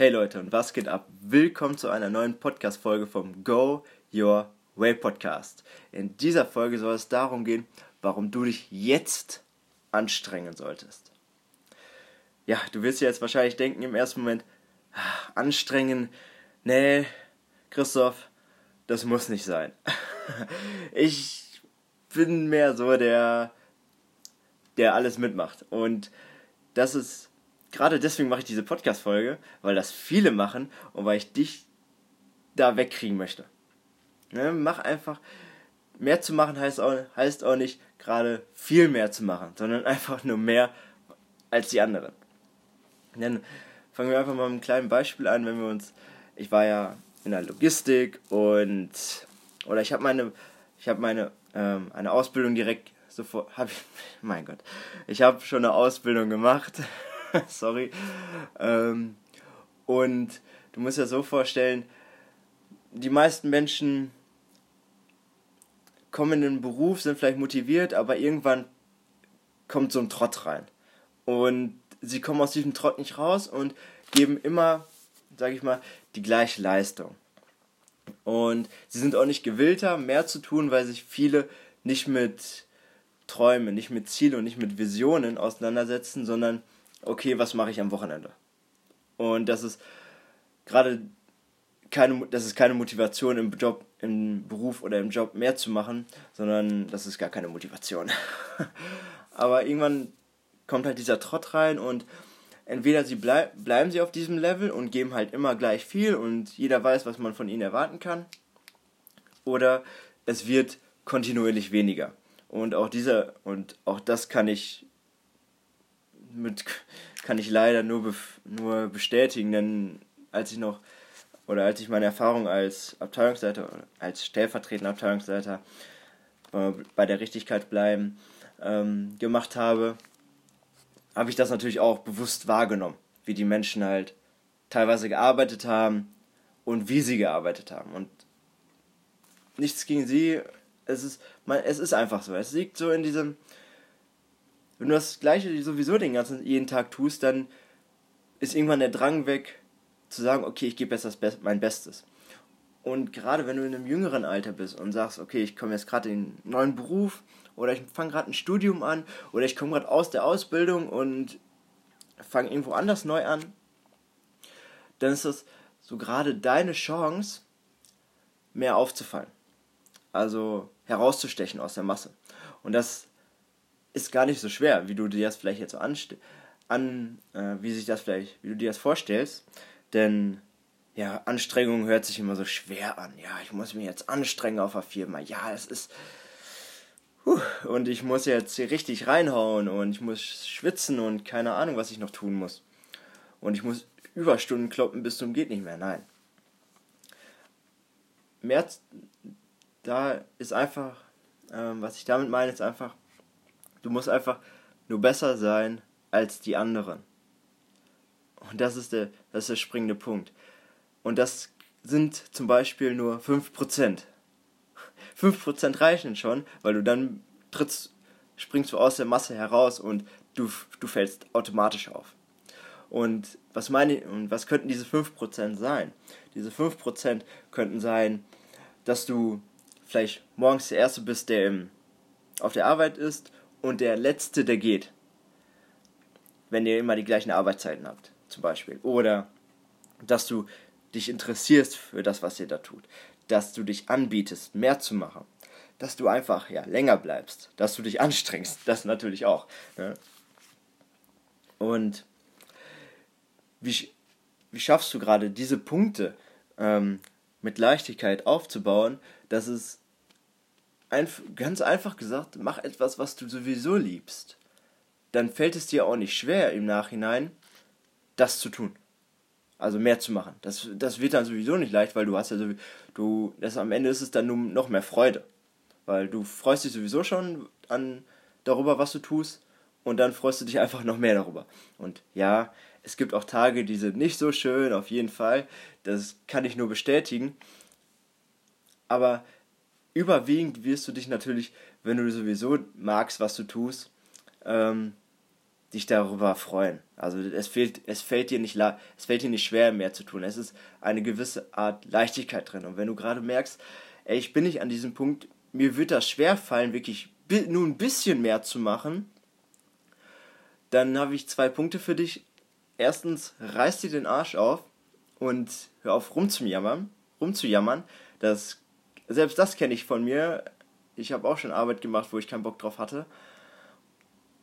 Hey Leute und was geht ab? Willkommen zu einer neuen Podcast-Folge vom Go Your Way Podcast. In dieser Folge soll es darum gehen, warum du dich jetzt anstrengen solltest. Ja, du wirst dir jetzt wahrscheinlich denken im ersten Moment, ah, anstrengen, nee, Christoph, das muss nicht sein. ich bin mehr so der, der alles mitmacht. Und das ist gerade deswegen mache ich diese Podcast-Folge, weil das viele machen und weil ich dich da wegkriegen möchte. Ne, mach einfach, mehr zu machen heißt auch, heißt auch nicht gerade viel mehr zu machen, sondern einfach nur mehr als die anderen. Dann fangen wir einfach mal mit einem kleinen Beispiel an, wenn wir uns, ich war ja in der Logistik und, oder ich habe meine, ich habe meine, ähm, eine Ausbildung direkt sofort, habe ich, mein Gott, ich habe schon eine Ausbildung gemacht Sorry. Ähm, und du musst dir so vorstellen, die meisten Menschen kommen in den Beruf, sind vielleicht motiviert, aber irgendwann kommt so ein Trott rein. Und sie kommen aus diesem Trott nicht raus und geben immer, sag ich mal, die gleiche Leistung. Und sie sind auch nicht gewillter, mehr zu tun, weil sich viele nicht mit Träumen, nicht mit Zielen und nicht mit Visionen auseinandersetzen, sondern okay, was mache ich am Wochenende? Und das ist gerade keine, das ist keine Motivation im Job, im Beruf oder im Job mehr zu machen, sondern das ist gar keine Motivation. Aber irgendwann kommt halt dieser Trott rein und entweder sie bleib, bleiben sie auf diesem Level und geben halt immer gleich viel und jeder weiß, was man von ihnen erwarten kann, oder es wird kontinuierlich weniger. Und auch dieser und auch das kann ich mit, kann ich leider nur, nur bestätigen, denn als ich noch, oder als ich meine Erfahrung als Abteilungsleiter, als stellvertretender Abteilungsleiter äh, bei der Richtigkeit bleiben ähm, gemacht habe, habe ich das natürlich auch bewusst wahrgenommen, wie die Menschen halt teilweise gearbeitet haben und wie sie gearbeitet haben. Und nichts gegen sie, es ist, man, es ist einfach so. Es liegt so in diesem, wenn du das gleiche sowieso den ganzen jeden Tag tust, dann ist irgendwann der Drang weg zu sagen, okay, ich gebe jetzt mein Bestes. Und gerade wenn du in einem jüngeren Alter bist und sagst, okay, ich komme jetzt gerade in einen neuen Beruf oder ich fange gerade ein Studium an oder ich komme gerade aus der Ausbildung und fange irgendwo anders neu an, dann ist das so gerade deine Chance, mehr aufzufallen. Also herauszustechen aus der Masse. Und das ist gar nicht so schwer, wie du dir das vielleicht jetzt so an, äh, wie sich das vielleicht, wie du dir das vorstellst. Denn ja, Anstrengung hört sich immer so schwer an. Ja, ich muss mich jetzt anstrengen auf der Firma. Ja, es ist. Huh, und ich muss jetzt hier richtig reinhauen und ich muss schwitzen und keine Ahnung, was ich noch tun muss. Und ich muss Überstunden kloppen bis zum geht nicht mehr. Nein. Mehr, da ist einfach, ähm, was ich damit meine, ist einfach, Du musst einfach nur besser sein als die anderen. Und das ist der, das ist der springende Punkt. Und das sind zum Beispiel nur 5%. 5% reichen schon, weil du dann trittst, springst du aus der Masse heraus und du, du fällst automatisch auf. Und was meine und was könnten diese 5% sein? Diese 5% könnten sein, dass du vielleicht morgens der Erste bist, der im, auf der Arbeit ist und der Letzte, der geht. Wenn ihr immer die gleichen Arbeitszeiten habt, zum Beispiel. Oder dass du dich interessierst für das, was ihr da tut. Dass du dich anbietest, mehr zu machen. Dass du einfach ja, länger bleibst. Dass du dich anstrengst. Das natürlich auch. Ne? Und wie, wie schaffst du gerade diese Punkte ähm, mit Leichtigkeit aufzubauen, dass es einf ganz einfach gesagt, mach etwas, was du sowieso liebst. Dann fällt es dir auch nicht schwer im Nachhinein, das zu tun. Also mehr zu machen. Das, das wird dann sowieso nicht leicht, weil du hast ja so, du, das am Ende ist es dann nur noch mehr Freude. Weil du freust dich sowieso schon an darüber, was du tust, und dann freust du dich einfach noch mehr darüber. Und ja, es gibt auch Tage, die sind nicht so schön, auf jeden Fall. Das kann ich nur bestätigen. Aber überwiegend wirst du dich natürlich, wenn du sowieso magst, was du tust, ähm, dich darüber freuen. Also es fehlt, es fällt dir nicht es fällt dir nicht schwer, mehr zu tun. Es ist eine gewisse Art Leichtigkeit drin. Und wenn du gerade merkst, ey, ich bin nicht an diesem Punkt, mir wird das schwer fallen, wirklich nur ein bisschen mehr zu machen, dann habe ich zwei Punkte für dich. Erstens, reiß dir den Arsch auf und hör auf rumzujammern, rumzujammern. Das, selbst das kenne ich von mir. Ich habe auch schon Arbeit gemacht, wo ich keinen Bock drauf hatte.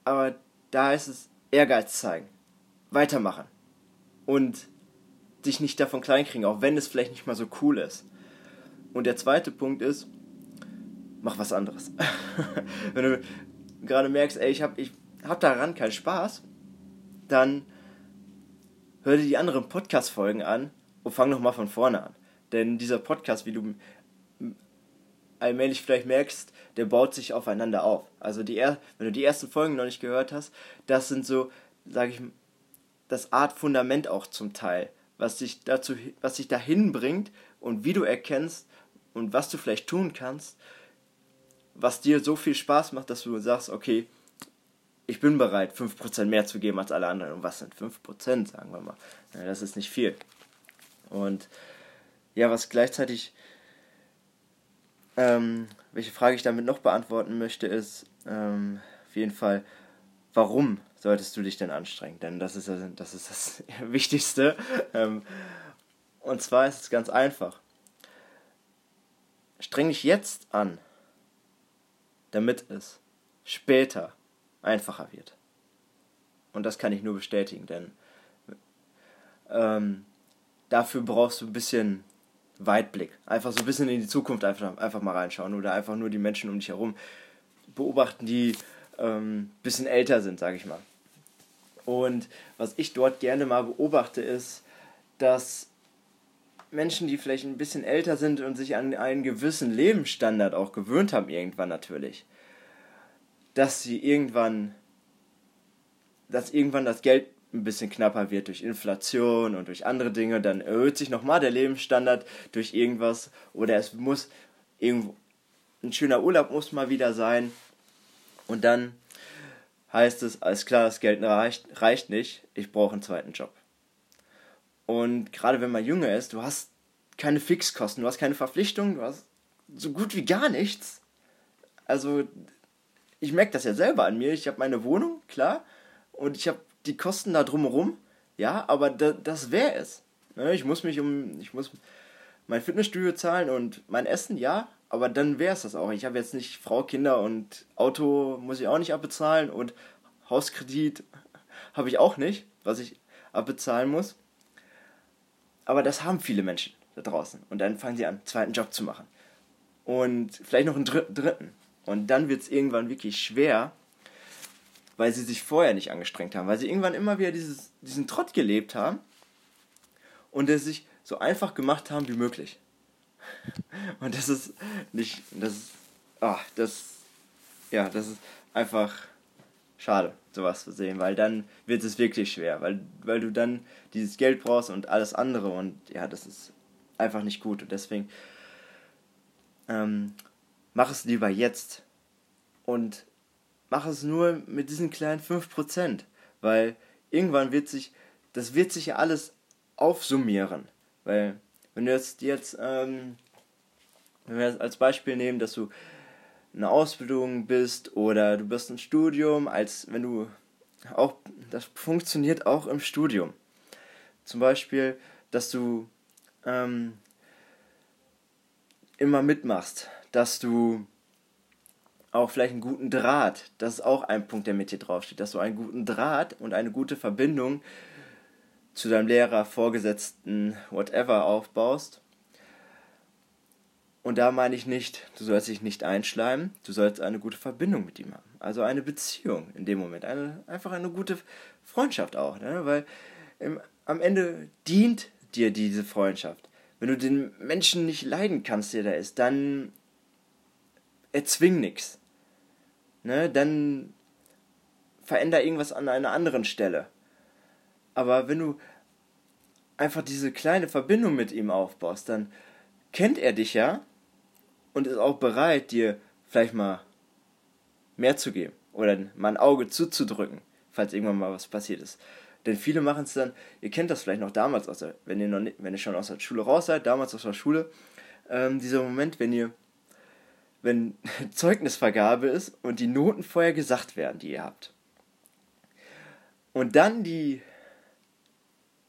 Aber da ist es Ehrgeiz zeigen, weitermachen und dich nicht davon kleinkriegen, auch wenn es vielleicht nicht mal so cool ist. Und der zweite Punkt ist, mach was anderes. wenn du gerade merkst, ey, ich habe ich hab daran keinen Spaß, dann hör dir die anderen Podcast-Folgen an und fang nochmal von vorne an. Denn dieser Podcast, wie du allmählich vielleicht merkst, der baut sich aufeinander auf. Also die wenn du die ersten Folgen noch nicht gehört hast, das sind so, sage ich, das Art Fundament auch zum Teil, was dich dazu, was dich dahin bringt und wie du erkennst und was du vielleicht tun kannst, was dir so viel Spaß macht, dass du sagst, okay, ich bin bereit, 5% mehr zu geben als alle anderen. Und was sind 5%, sagen wir mal? Ja, das ist nicht viel. Und ja, was gleichzeitig ähm, welche Frage ich damit noch beantworten möchte, ist ähm, auf jeden Fall, warum solltest du dich denn anstrengen? Denn das ist, das, ist das Wichtigste. Ähm, und zwar ist es ganz einfach. Streng dich jetzt an, damit es später einfacher wird. Und das kann ich nur bestätigen, denn ähm, dafür brauchst du ein bisschen Weitblick. Einfach so ein bisschen in die Zukunft einfach, einfach mal reinschauen oder einfach nur die Menschen um dich herum beobachten, die ähm, ein bisschen älter sind, sage ich mal. Und was ich dort gerne mal beobachte, ist, dass Menschen, die vielleicht ein bisschen älter sind und sich an einen gewissen Lebensstandard auch gewöhnt haben, irgendwann natürlich, dass sie irgendwann, dass irgendwann das Geld ein bisschen knapper wird durch Inflation und durch andere Dinge, dann erhöht sich nochmal der Lebensstandard durch irgendwas oder es muss irgendwo ein schöner Urlaub muss mal wieder sein und dann heißt es, alles klar, das Geld reicht, reicht nicht, ich brauche einen zweiten Job. Und gerade wenn man jünger ist, du hast keine Fixkosten, du hast keine Verpflichtungen, du hast so gut wie gar nichts. Also ich merke das ja selber an mir. Ich habe meine Wohnung, klar, und ich habe die Kosten da drumherum, ja, aber da, das wäre es. Ne? Ich muss mich um, ich muss mein Fitnessstudio zahlen und mein Essen, ja, aber dann wäre es das auch. Ich habe jetzt nicht Frau, Kinder und Auto muss ich auch nicht abbezahlen und Hauskredit habe ich auch nicht, was ich abbezahlen muss. Aber das haben viele Menschen da draußen. Und dann fangen sie an, einen zweiten Job zu machen. Und vielleicht noch einen dritten. Und dann wird es irgendwann wirklich schwer, weil sie sich vorher nicht angestrengt haben, weil sie irgendwann immer wieder dieses, diesen Trott gelebt haben und es sich so einfach gemacht haben wie möglich. Und das ist nicht, das ist, ah, das, ja, das ist einfach schade, sowas zu sehen, weil dann wird es wirklich schwer, weil, weil du dann dieses Geld brauchst und alles andere und ja, das ist einfach nicht gut und deswegen ähm, mach es lieber jetzt und mach es nur mit diesen kleinen 5%, weil irgendwann wird sich, das wird sich ja alles aufsummieren, weil wenn du jetzt, jetzt ähm, wenn wir als Beispiel nehmen, dass du eine Ausbildung bist oder du bist ein Studium, als wenn du auch, das funktioniert auch im Studium. Zum Beispiel, dass du ähm, immer mitmachst, dass du auch vielleicht einen guten Draht. Das ist auch ein Punkt, der mit dir draufsteht, dass du einen guten Draht und eine gute Verbindung zu deinem Lehrer, Vorgesetzten, whatever aufbaust. Und da meine ich nicht, du sollst dich nicht einschleimen, du sollst eine gute Verbindung mit ihm haben. Also eine Beziehung in dem Moment. Eine, einfach eine gute Freundschaft auch. Ne? Weil im, am Ende dient dir diese Freundschaft. Wenn du den Menschen nicht leiden kannst, der da ist, dann erzwing nichts ne, dann veränder irgendwas an einer anderen Stelle. Aber wenn du einfach diese kleine Verbindung mit ihm aufbaust, dann kennt er dich ja und ist auch bereit, dir vielleicht mal mehr zu geben oder mal ein Auge zuzudrücken. falls irgendwann mal was passiert ist. Denn viele machen es dann, ihr kennt das vielleicht noch damals, der, wenn, ihr noch wenn ihr schon aus der Schule raus seid, damals aus der Schule, ähm, dieser Moment, wenn ihr, wenn Zeugnisvergabe ist und die Noten vorher gesagt werden, die ihr habt. Und dann die,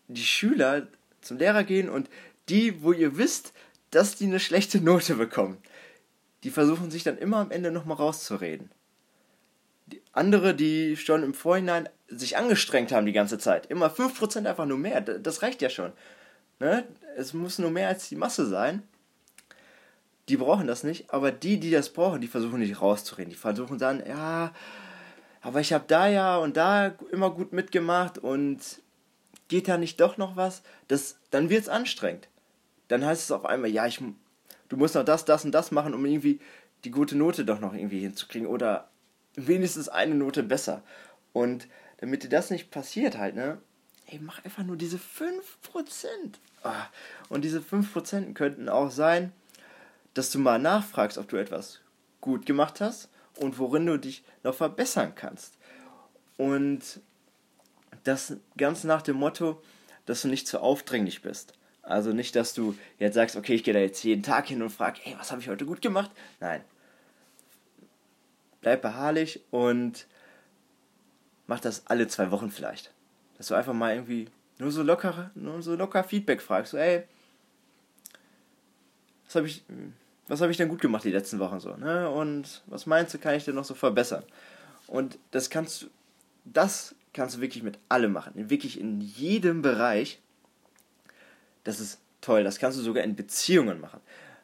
die Schüler zum Lehrer gehen und die, wo ihr wisst, dass die eine schlechte Note bekommen, die versuchen sich dann immer am Ende nochmal rauszureden. Die andere, die schon im Vorhinein sich angestrengt haben die ganze Zeit, immer 5% einfach nur mehr, das reicht ja schon. Ne? Es muss nur mehr als die Masse sein. Die brauchen das nicht, aber die, die das brauchen, die versuchen nicht rauszureden. Die versuchen dann, ja, aber ich habe da ja und da immer gut mitgemacht und geht da nicht doch noch was? Das, dann wird es anstrengend. Dann heißt es auf einmal, ja, ich du musst noch das, das und das machen, um irgendwie die gute Note doch noch irgendwie hinzukriegen oder wenigstens eine Note besser. Und damit dir das nicht passiert halt, ne, ey, mach einfach nur diese 5%. Ah, und diese 5% könnten auch sein, dass du mal nachfragst, ob du etwas gut gemacht hast und worin du dich noch verbessern kannst. Und das ganz nach dem Motto, dass du nicht zu aufdringlich bist. Also nicht, dass du jetzt sagst, okay, ich gehe da jetzt jeden Tag hin und frage, hey, was habe ich heute gut gemacht? Nein. Bleib beharrlich und mach das alle zwei Wochen vielleicht. Dass du einfach mal irgendwie nur so locker, nur so locker Feedback fragst. So, ey, was habe ich, was habe ich denn gut gemacht die letzten Wochen so, ne? Und was meinst du, kann ich denn noch so verbessern? Und das kannst du, das kannst du wirklich mit allem machen. Wirklich in jedem Bereich. Das ist toll. Das kannst du sogar in Beziehungen machen.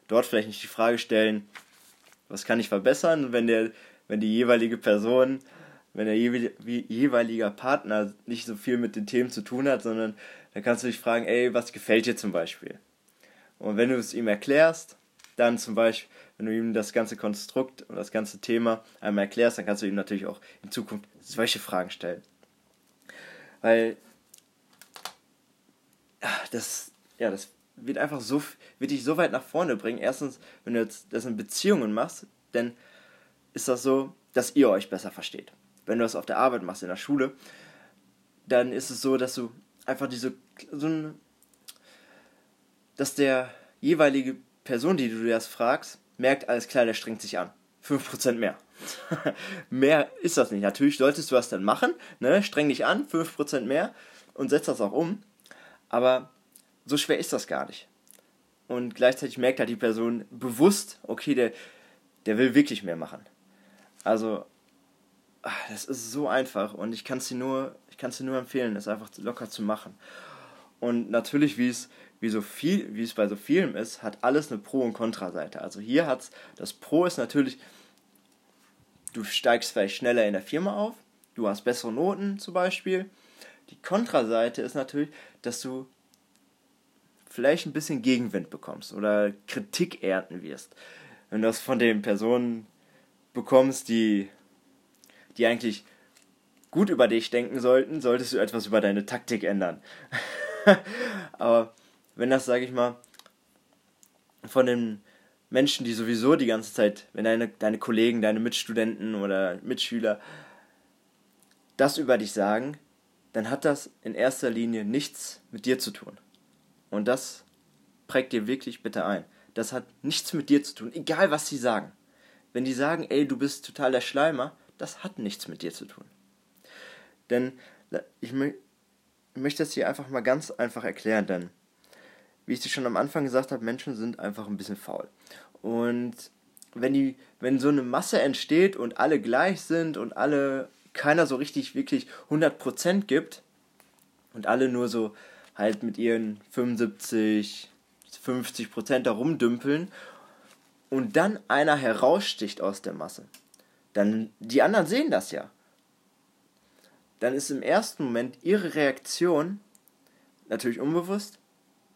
Dort vielleicht nicht die Frage stellen, was kann ich verbessern, wenn der, wenn die jeweilige Person, wenn der jeweilige Partner nicht so viel mit den Themen zu tun hat, sondern dann kannst du dich fragen, ey, was gefällt dir zum Beispiel? Und wenn du es ihm erklärst, dann zum Beispiel, wenn du ihm das ganze Konstrukt und das ganze Thema einmal erklärst, dann kannst du ihm natürlich auch in Zukunft solche Fragen stellen. Weil das, ja, das wird einfach so, wird dich so weit nach vorne bringen. Erstens, wenn du jetzt das in Beziehungen machst, dann ist das so, dass ihr euch besser versteht. Wenn du das auf der Arbeit machst, in der Schule, dann ist es so, dass du einfach diese, so ein, dass der jeweilige Person, die du das fragst, merkt, alles klar, der strengt sich an. 5% mehr. mehr ist das nicht. Natürlich solltest du das dann machen, ne? streng dich an, 5% mehr und setz das auch um. Aber so schwer ist das gar nicht. Und gleichzeitig merkt halt die Person bewusst, okay, der, der will wirklich mehr machen. Also, ach, das ist so einfach und ich kann es dir nur, dir nur empfehlen, es einfach locker zu machen. Und natürlich, wie es, wie so viel, wie es bei so vielen ist, hat alles eine Pro- und Kontraseite. Also hier hat's, das Pro ist natürlich, du steigst vielleicht schneller in der Firma auf, du hast bessere Noten zum Beispiel. Die Kontraseite ist natürlich, dass du vielleicht ein bisschen Gegenwind bekommst oder Kritik ernten wirst. Wenn du das von den Personen bekommst, die, die eigentlich gut über dich denken sollten, solltest du etwas über deine Taktik ändern. Aber wenn das, sage ich mal, von den Menschen, die sowieso die ganze Zeit, wenn deine, deine Kollegen, deine Mitstudenten oder Mitschüler das über dich sagen, dann hat das in erster Linie nichts mit dir zu tun. Und das prägt dir wirklich bitte ein. Das hat nichts mit dir zu tun, egal was sie sagen. Wenn die sagen, ey, du bist total der Schleimer, das hat nichts mit dir zu tun. Denn ich möchte das hier einfach mal ganz einfach erklären, denn wie ich dir schon am Anfang gesagt habe, Menschen sind einfach ein bisschen faul. Und wenn die, wenn so eine Masse entsteht und alle gleich sind und alle keiner so richtig wirklich 100% gibt und alle nur so halt mit ihren 75, 50 Prozent da rumdümpeln und dann einer heraussticht aus der Masse, dann die anderen sehen das ja. Dann ist im ersten Moment ihre Reaktion natürlich unbewusst,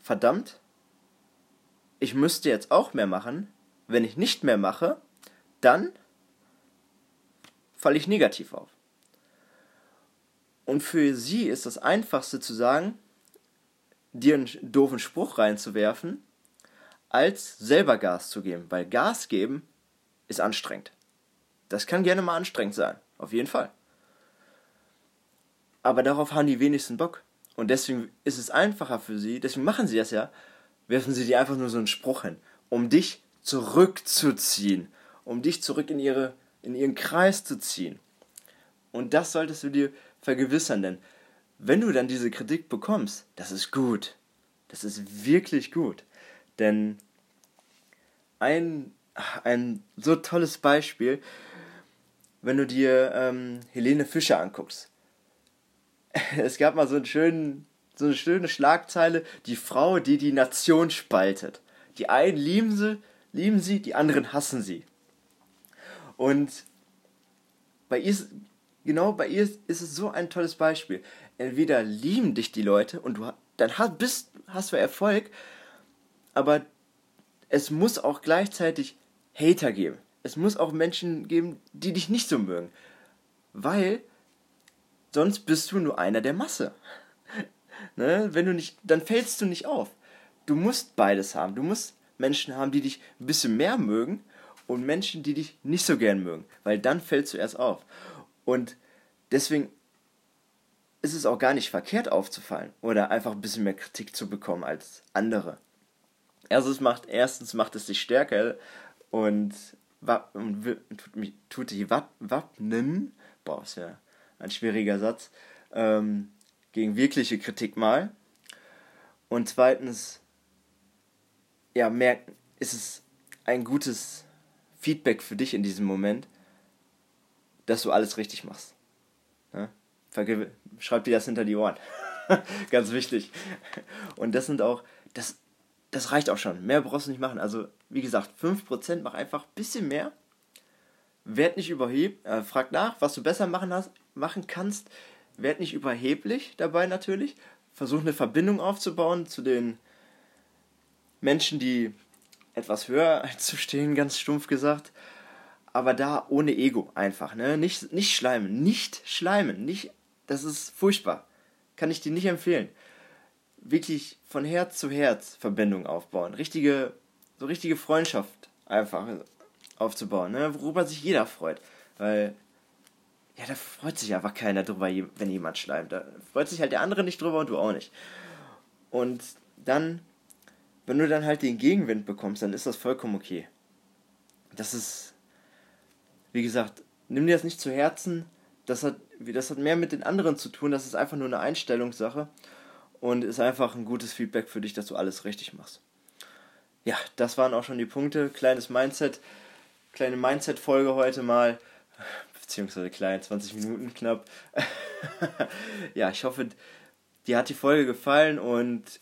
verdammt, ich müsste jetzt auch mehr machen. Wenn ich nicht mehr mache, dann falle ich negativ auf. Und für sie ist das Einfachste zu sagen, dir einen doofen Spruch reinzuwerfen, als selber Gas zu geben. Weil Gas geben ist anstrengend. Das kann gerne mal anstrengend sein. Auf jeden Fall. Aber darauf haben die wenigsten Bock. Und deswegen ist es einfacher für sie, deswegen machen sie das ja, werfen sie dir einfach nur so einen Spruch hin, um dich zurückzuziehen, um dich zurück in, ihre, in ihren Kreis zu ziehen. Und das solltest du dir vergewissern, denn wenn du dann diese Kritik bekommst, das ist gut. Das ist wirklich gut. Denn ein, ein so tolles Beispiel, wenn du dir ähm, Helene Fischer anguckst. Es gab mal so, einen schönen, so eine schöne Schlagzeile, die Frau, die die Nation spaltet. Die einen lieben sie, lieben sie, die anderen hassen sie. Und bei ihr genau bei ihr ist es so ein tolles Beispiel. Entweder lieben dich die Leute und du dann hast, bist, hast du Erfolg, aber es muss auch gleichzeitig Hater geben. Es muss auch Menschen geben, die dich nicht so mögen. Weil sonst bist du nur einer der Masse. ne? Wenn du nicht, dann fällst du nicht auf. Du musst beides haben. Du musst Menschen haben, die dich ein bisschen mehr mögen und Menschen, die dich nicht so gern mögen, weil dann fällst du erst auf. Und deswegen ist es auch gar nicht verkehrt aufzufallen oder einfach ein bisschen mehr Kritik zu bekommen als andere. Es macht, erstens macht es dich stärker und, und tut, tut dich wappnen, boah, ist ja ein schwieriger Satz, ähm, gegen wirkliche Kritik mal. Und zweitens, ja, merken, ist es ein gutes Feedback für dich in diesem Moment, dass du alles richtig machst. Ja? Schreib dir das hinter die Ohren. Ganz wichtig. Und das sind auch, das, das reicht auch schon. Mehr brauchst du nicht machen. Also, wie gesagt, 5% mach einfach ein bisschen mehr. Werd nicht überheblich, äh, frag nach, was du besser machen, hast, machen kannst. Werd nicht überheblich dabei natürlich. Versuch eine Verbindung aufzubauen zu den Menschen, die etwas höher zu stehen, ganz stumpf gesagt. Aber da ohne Ego einfach, ne? Nicht, nicht schleimen, nicht schleimen, nicht, das ist furchtbar. Kann ich dir nicht empfehlen. Wirklich von Herz zu Herz Verbindung aufbauen. Richtige, so richtige Freundschaft einfach aufzubauen, ne? Worüber sich jeder freut. Weil, ja, da freut sich einfach keiner drüber, wenn jemand schleimt. Da freut sich halt der andere nicht drüber und du auch nicht. Und dann wenn du dann halt den Gegenwind bekommst, dann ist das vollkommen okay. Das ist, wie gesagt, nimm dir das nicht zu Herzen. Das hat, das hat mehr mit den anderen zu tun. Das ist einfach nur eine Einstellungssache und ist einfach ein gutes Feedback für dich, dass du alles richtig machst. Ja, das waren auch schon die Punkte. Kleines Mindset, kleine Mindset-Folge heute mal, beziehungsweise klein, 20 Minuten knapp. ja, ich hoffe, dir hat die Folge gefallen und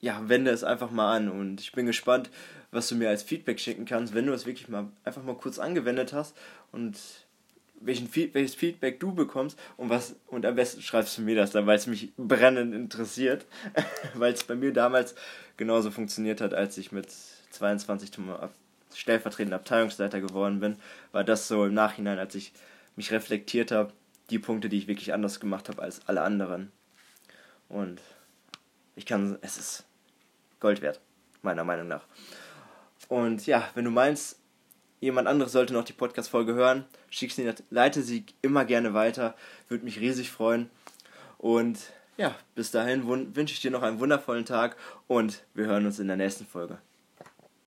ja, wende es einfach mal an und ich bin gespannt, was du mir als Feedback schicken kannst, wenn du es wirklich mal einfach mal kurz angewendet hast und welchen welches Feedback du bekommst und was und am besten schreibst du mir das dann, weil es mich brennend interessiert, weil es bei mir damals genauso funktioniert hat, als ich mit 22 stellvertretender Abteilungsleiter geworden bin, war das so im Nachhinein, als ich mich reflektiert habe, die Punkte, die ich wirklich anders gemacht habe als alle anderen. Und ich kann, es ist Gold wert, meiner Meinung nach. Und ja, wenn du meinst, jemand anderes sollte noch die Podcast-Folge hören, schick sie, leite sie immer gerne weiter, würde mich riesig freuen. Und ja, bis dahin wünsche ich dir noch einen wundervollen Tag und wir hören uns in der nächsten Folge.